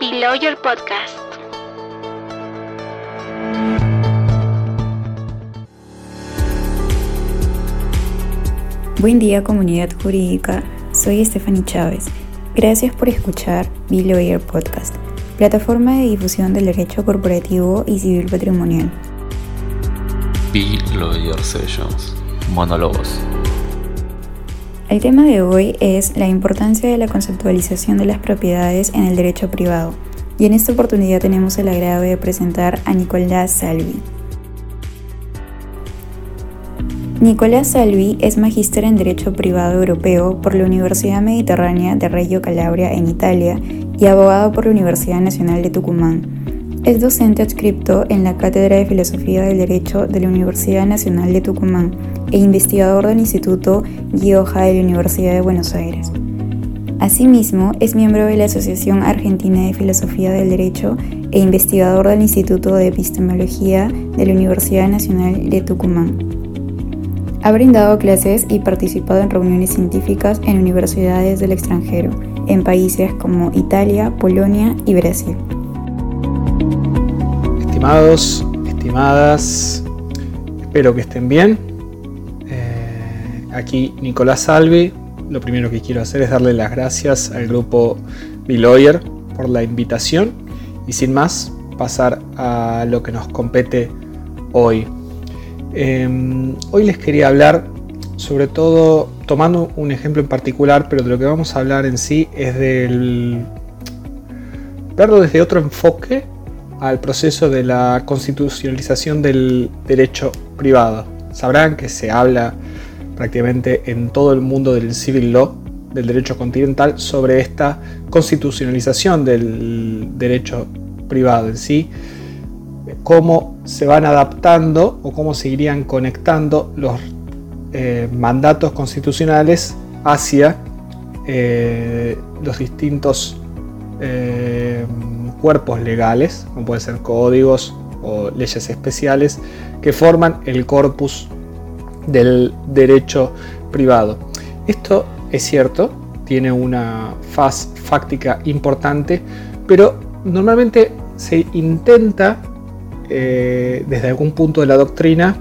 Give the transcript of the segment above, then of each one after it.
Below Your Podcast. Buen día comunidad jurídica, soy Stephanie Chávez. Gracias por escuchar Below Your Podcast, plataforma de difusión del derecho corporativo y civil patrimonial. Below Your Sessions, monólogos. El tema de hoy es la importancia de la conceptualización de las propiedades en el derecho privado. Y en esta oportunidad tenemos el agrado de presentar a Nicolás Salvi. Nicolás Salvi es magíster en Derecho Privado Europeo por la Universidad Mediterránea de Reggio Calabria en Italia y abogado por la Universidad Nacional de Tucumán. Es docente adscripto en la Cátedra de Filosofía del Derecho de la Universidad Nacional de Tucumán e investigador del Instituto Guioja de la Universidad de Buenos Aires. Asimismo, es miembro de la Asociación Argentina de Filosofía del Derecho e investigador del Instituto de Epistemología de la Universidad Nacional de Tucumán. Ha brindado clases y participado en reuniones científicas en universidades del extranjero, en países como Italia, Polonia y Brasil. Estimados, estimadas, espero que estén bien. Eh, aquí Nicolás Salvi. Lo primero que quiero hacer es darle las gracias al grupo Lawyer por la invitación y sin más pasar a lo que nos compete hoy. Em, hoy les quería hablar sobre todo tomando un ejemplo en particular, pero de lo que vamos a hablar en sí es del verlo desde otro enfoque al proceso de la constitucionalización del derecho privado. Sabrán que se habla prácticamente en todo el mundo del civil law, del derecho continental, sobre esta constitucionalización del derecho privado en sí, cómo se van adaptando o cómo se irían conectando los eh, mandatos constitucionales hacia eh, los distintos eh, cuerpos legales, como pueden ser códigos o leyes especiales, que forman el corpus del derecho privado. Esto es cierto, tiene una faz fáctica importante, pero normalmente se intenta eh, desde algún punto de la doctrina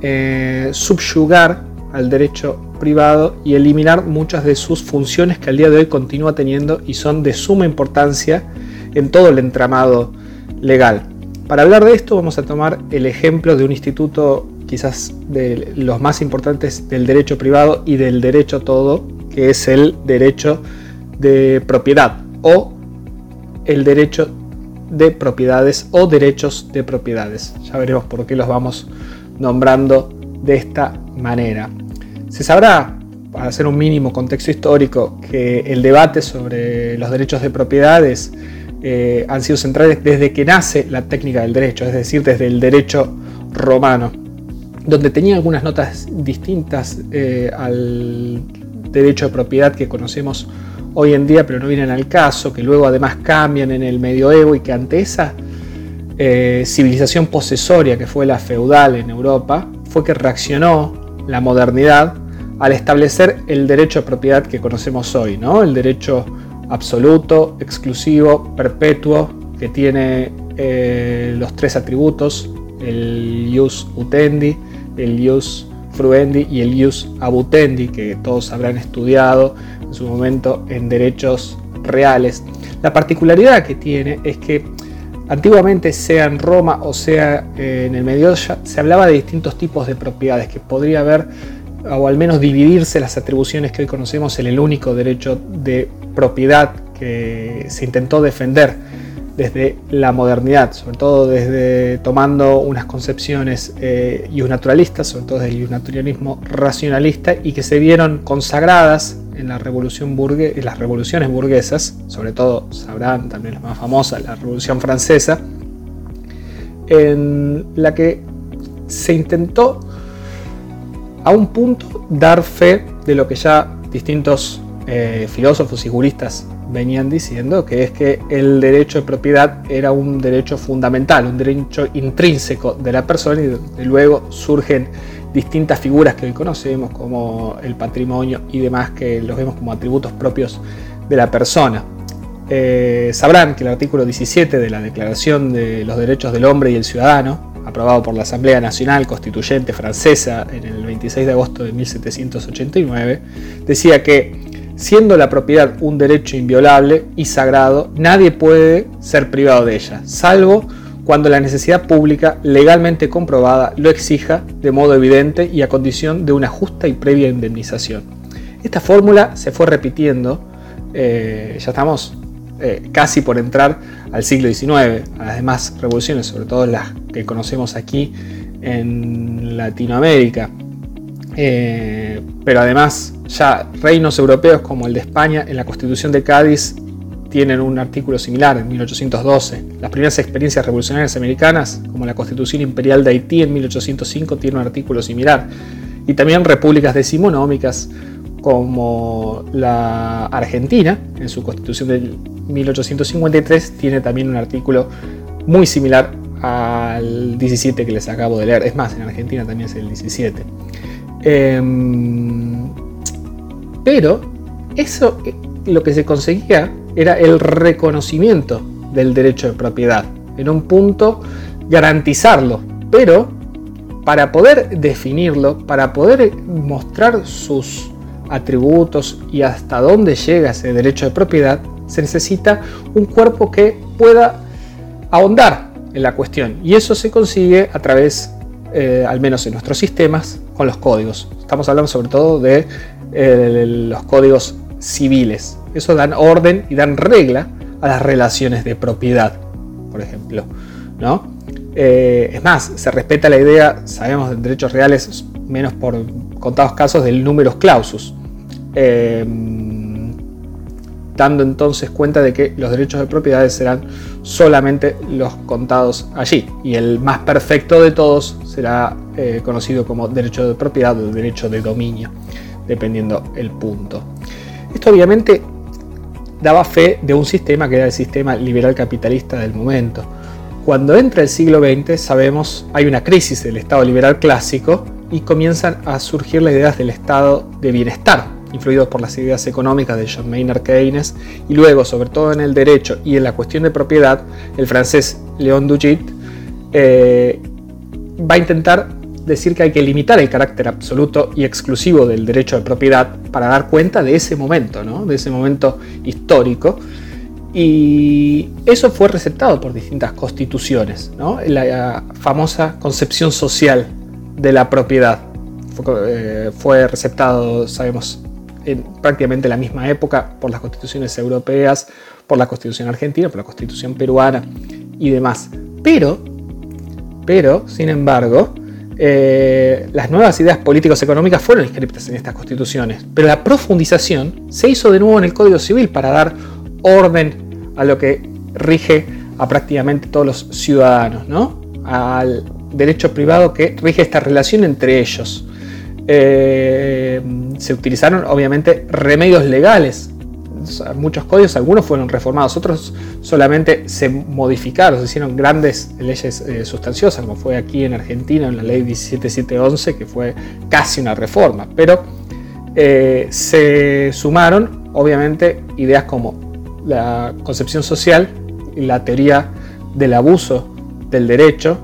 eh, subyugar al derecho privado y eliminar muchas de sus funciones que al día de hoy continúa teniendo y son de suma importancia en todo el entramado legal. Para hablar de esto vamos a tomar el ejemplo de un instituto quizás de los más importantes del derecho privado y del derecho todo, que es el derecho de propiedad o el derecho de propiedades o derechos de propiedades. Ya veremos por qué los vamos nombrando de esta manera. Se sabrá, para hacer un mínimo contexto histórico, que el debate sobre los derechos de propiedades eh, han sido centrales desde que nace la técnica del derecho, es decir, desde el derecho romano, donde tenía algunas notas distintas eh, al derecho de propiedad que conocemos hoy en día, pero no vienen al caso, que luego además cambian en el medioevo y que ante esa eh, civilización posesoria que fue la feudal en Europa, fue que reaccionó la modernidad al establecer el derecho de propiedad que conocemos hoy, ¿no? el derecho absoluto, exclusivo, perpetuo, que tiene eh, los tres atributos, el ius utendi, el ius fruendi y el ius abutendi, que todos habrán estudiado en su momento en derechos reales. La particularidad que tiene es que antiguamente, sea en Roma o sea eh, en el Medio, se hablaba de distintos tipos de propiedades, que podría haber o al menos dividirse las atribuciones que hoy conocemos en el único derecho de propiedad que se intentó defender desde la modernidad, sobre todo desde tomando unas concepciones eh, sobre todo desde el naturalismo racionalista, y que se vieron consagradas en, la revolución burgue, en las revoluciones burguesas, sobre todo sabrán también la más famosa, la Revolución Francesa, en la que se intentó a un punto dar fe de lo que ya distintos eh, filósofos y juristas venían diciendo, que es que el derecho de propiedad era un derecho fundamental, un derecho intrínseco de la persona y luego surgen distintas figuras que hoy conocemos como el patrimonio y demás que los vemos como atributos propios de la persona. eh, sabrán que el artículo 17 de la Declaración de los Derechos del Hombre y el Ciudadano, aprobado por la Asamblea Nacional Constituyente Francesa en el 26 de agosto de 1789, decía que, siendo la propiedad un derecho inviolable y sagrado, nadie puede ser privado de ella, salvo cuando la necesidad pública legalmente comprobada lo exija de modo evidente y a condición de una justa y previa indemnización. Esta fórmula se fue repitiendo, eh, ya estamos eh, casi por entrar al siglo XIX, a las demás revoluciones, sobre todo las que conocemos aquí en Latinoamérica. Eh, pero además ya reinos europeos como el de España en la Constitución de Cádiz tienen un artículo similar en 1812. Las primeras experiencias revolucionarias americanas, como la Constitución Imperial de Haití en 1805, tiene un artículo similar. Y también repúblicas decimonómicas como la Argentina, en su Constitución de 1853, tiene también un artículo muy similar al 17 que les acabo de leer. Es más, en Argentina también es el 17. Em, pero eso eh, lo que se conseguía era el reconocimiento del derecho de propiedad. En un punto garantizarlo, pero para poder definirlo, para poder mostrar sus atributos y hasta dónde llega ese derecho de propiedad, se necesita un cuerpo que pueda ahondar en la cuestión. Y eso se consigue a través, eh, al menos en nuestros sistemas, con los códigos. Estamos hablando sobre todo de eh, los códigos civiles. Eso dan orden y dan regla a las relaciones de propiedad, por ejemplo. ¿no? Eh, es más, se respeta la idea, sabemos de derechos reales, menos por contados casos, del numerus clausus. Dando entonces cuenta de que los derechos de propiedad serán solamente los contados allí. Y el más perfecto de todos será eh, conocido como derecho de propiedad o derecho de dominio, dependiendo el punto. Esto obviamente daba fe de un sistema que era el sistema liberal capitalista del momento. Cuando entra el siglo XX, sabemos, hay una crisis del Estado liberal clásico y comienzan a surgir las ideas del Estado de bienestar, influidos por las ideas económicas de John Maynard Keynes, y luego, sobre todo en el derecho y en la cuestión de propiedad, el francés Léon Dugit eh, va a intentar decir que hay que limitar el carácter absoluto y exclusivo del derecho de propiedad para dar cuenta de ese momento, de ese momento histórico. Y eso fue receptado por distintas constituciones, la famosa concepción social de la propiedad. Fue, eh, receptado, sabemos, en prácticamente la misma época por las constituciones europeas, por la constitución argentina, por la constitución peruana y demás. Pero, pero, sin embargo, eh, las nuevas ideas políticos económicas fueron inscritas en estas constituciones, pero la profundización se hizo de nuevo en el Código Civil para dar orden a lo que rige a prácticamente todos los ciudadanos, ¿no? al derecho privado que rige esta relación entre ellos. Eh, se utilizaron obviamente remedios legales. Muchos códigos, algunos fueron reformados, otros solamente se modificaron, se hicieron grandes leyes eh, sustanciosas, como fue aquí en Argentina en la ley 17711, que fue casi una reforma, pero eh, se sumaron obviamente ideas como la concepción social, la teoría del abuso del derecho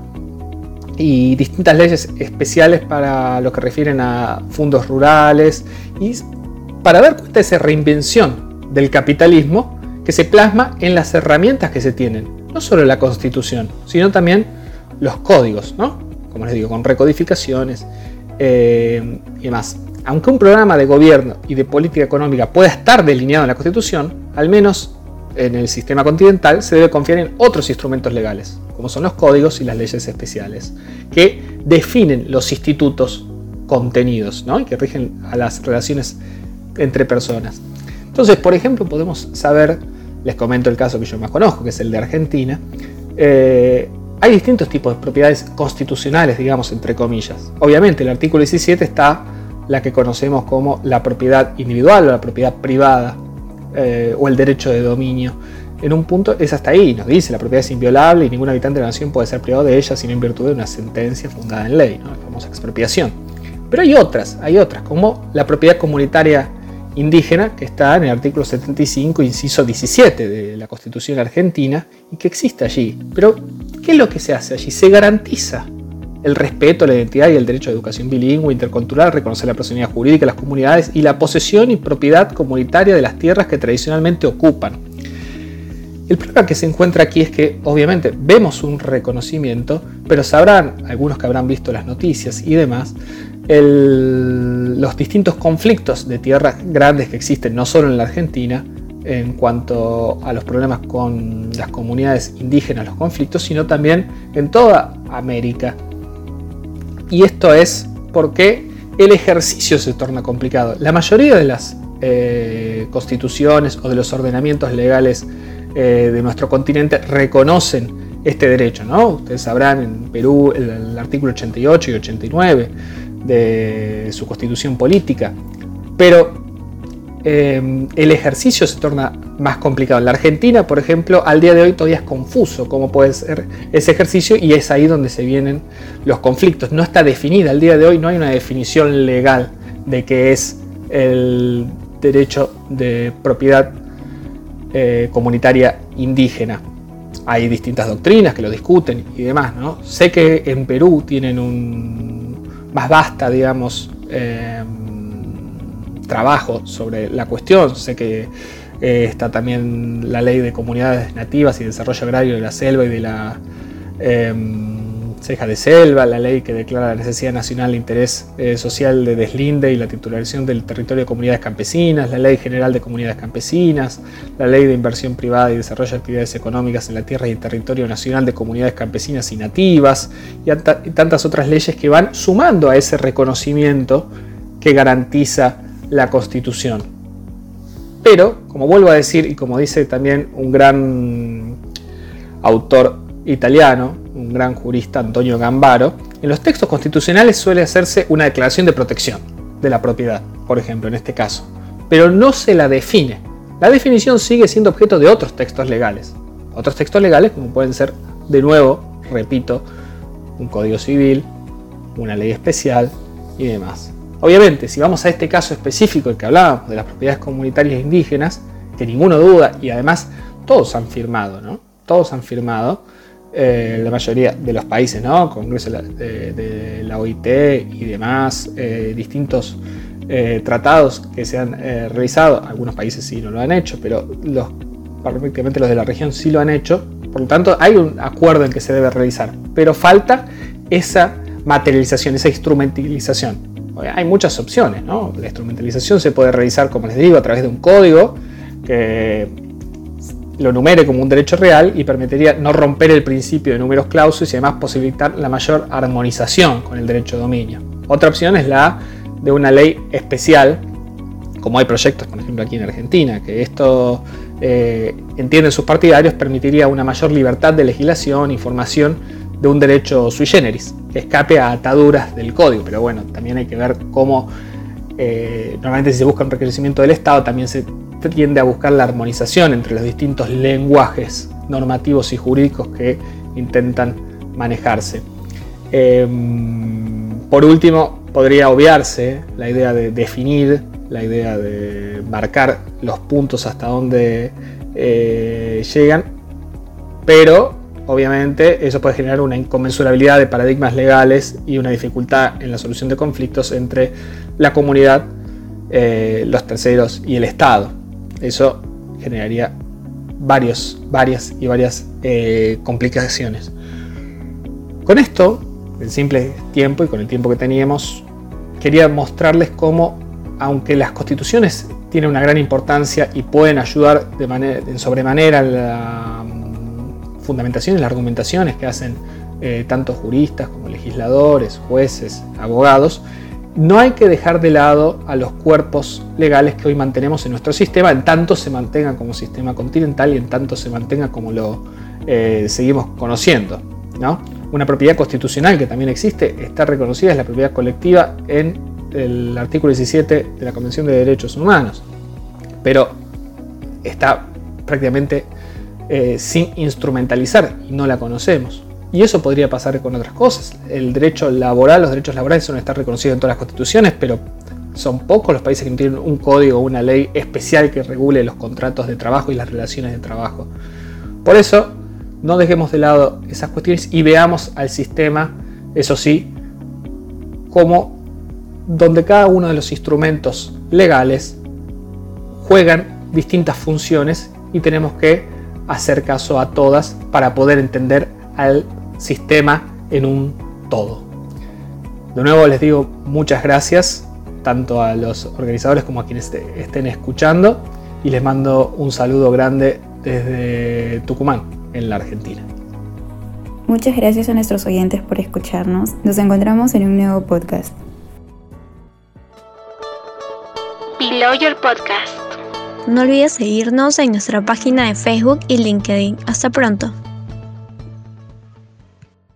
y distintas leyes especiales para lo que refieren a fondos rurales y para dar cuenta de esa reinvención del capitalismo que se plasma en las herramientas que se tienen. No solo la constitución, sino también los códigos, ¿no? Como les digo, con recodificaciones eh, y demás. Aunque un programa de gobierno y de política económica pueda estar delineado en la constitución, al menos en el sistema continental se debe confiar en otros instrumentos legales, como son los códigos y las leyes especiales, que definen los institutos contenidos ¿no? y que rigen a las relaciones entre personas. Entonces, por ejemplo, podemos saber, les comento el caso que yo más conozco, que es el de Argentina, eh, hay distintos tipos de propiedades constitucionales, digamos, entre comillas. Obviamente, el artículo 17 está la que conocemos como la propiedad individual o la propiedad privada eh, o el derecho de dominio. En un punto es hasta ahí, nos dice la propiedad es inviolable y ningún habitante de la nación puede ser privado de ella sino en virtud de una sentencia fundada en ley, la famosa expropiación. Pero hay otras, hay otras, como la propiedad comunitaria indígena que está en el artículo 75, inciso 17 de la Constitución argentina y que existe allí. Pero, ¿qué es lo que se hace allí? Se garantiza el respeto, la identidad y el derecho a educación bilingüe, intercultural, reconocer la personalidad jurídica de las comunidades y la posesión y propiedad comunitaria de las tierras que tradicionalmente ocupan. El problema que se encuentra aquí es que obviamente vemos un reconocimiento, pero sabrán, algunos que habrán visto las noticias y demás, los distintos conflictos de tierras grandes que existen no solo en la Argentina, en cuanto a los problemas con las comunidades indígenas, los conflictos, sino también en toda América. Y esto es porque el ejercicio se torna complicado. La mayoría de las eh, constituciones o de los ordenamientos legales eh, de nuestro continente reconocen este derecho. ¿no? Ustedes sabrán en Perú el, artículo 88 y 89 de su constitución política. Pero eh, el ejercicio se torna más complicado. En la Argentina, por ejemplo, al día de hoy todavía es confuso cómo puede ser ese ejercicio y es ahí donde se vienen los conflictos. No está definida, al día de hoy no hay una definición legal de qué es el derecho de propiedad eh, comunitaria indígena. Hay distintas doctrinas que lo discuten y demás, ¿no? Sé que en Perú tienen un más vasta, digamos, em, trabajo sobre la cuestión. Sé que eh, está también la ley de comunidades nativas y desarrollo agrario de la selva y de la em, ceja de selva, la ley que declara la necesidad nacional de interés eh, social de deslinde y la titularización del territorio de comunidades campesinas, la ley general de comunidades campesinas, la ley de inversión privada y desarrollo de actividades económicas en la tierra y el territorio nacional de comunidades campesinas y nativas, y, y tantas otras leyes que van sumando a ese reconocimiento que garantiza la Constitución. Pero, como vuelvo a decir, y como dice también un gran autor italiano, un gran jurista Antonio Gambaro, en los textos constitucionales suele hacerse una declaración de protección de la propiedad, por ejemplo, en este caso, pero no se la define. La definición sigue siendo objeto de otros textos legales. Otros textos legales como pueden ser, de nuevo, repito, un código civil, una ley especial y demás. Obviamente, si vamos a este caso específico, el que hablábamos de las propiedades comunitarias indígenas, que ninguno duda y además todos han firmado, ¿no? Todos han firmado eh, la mayoría de los países, ¿no? Congreso de, la OIT y demás, eh, distintos eh, tratados que se han realizado, algunos países sí no lo han hecho, pero los, prácticamente los de la región sí lo han hecho, por lo tanto hay un acuerdo en que se debe realizar, pero falta esa materialización, esa instrumentalización. Hay muchas opciones, ¿no? La instrumentalización se puede realizar, como les digo, a través de un código que lo numere como un derecho real y permitiría no romper el principio de números clausos y además posibilitar la mayor armonización con el derecho de dominio. Otra opción es la de una ley especial, como hay proyectos, por ejemplo, aquí en Argentina, que esto eh, entienden sus partidarios, permitiría una mayor libertad de legislación y formación de un derecho sui generis, que escape a ataduras del código. Pero bueno, también hay que ver cómo, eh, normalmente si se busca un reconocimiento del Estado, también se tiende a buscar la armonización entre los distintos lenguajes normativos y jurídicos que intentan manejarse. Em, por último, podría obviarse la idea de definir, la idea de marcar los puntos hasta donde eh, llegan, pero obviamente eso puede generar una inconmensurabilidad de paradigmas legales y una dificultad en la solución de conflictos entre la comunidad, eh, los terceros y el Estado. Eso generaría varios, varias y varias eh, complicaciones. Con esto, el simple tiempo y con el tiempo que teníamos, quería mostrarles cómo, aunque las constituciones tienen una gran importancia y pueden ayudar de manera, en sobremanera la fundamentación y las argumentaciones que hacen eh, tanto juristas como legisladores, jueces, abogados, no hay que dejar de lado a los cuerpos legales que hoy mantenemos en nuestro sistema, en tanto se mantenga como sistema continental y en tanto se mantenga como lo eh, seguimos conociendo. ¿no? Una propiedad constitucional que también existe está reconocida, es la propiedad colectiva en el artículo 17 de la Convención de Derechos Humanos, pero está prácticamente eh, sin instrumentalizar y no la conocemos. Y eso podría pasar con otras cosas. El derecho laboral, los derechos laborales son estar reconocidos en todas las constituciones, pero son pocos los países que no tienen un código o una ley especial que regule los contratos de trabajo y las relaciones de trabajo. Por eso, no dejemos de lado esas cuestiones y veamos al sistema, eso sí, como donde cada uno de los instrumentos legales juegan distintas funciones y tenemos que hacer caso a todas para poder entender al sistema en un todo. De nuevo les digo muchas gracias tanto a los organizadores como a quienes estén escuchando y les mando un saludo grande desde Tucumán, en la Argentina. Muchas gracias a nuestros oyentes por escucharnos. Nos encontramos en un nuevo podcast. Below Your Podcast. No olvides seguirnos en nuestra página de Facebook y LinkedIn. Hasta pronto.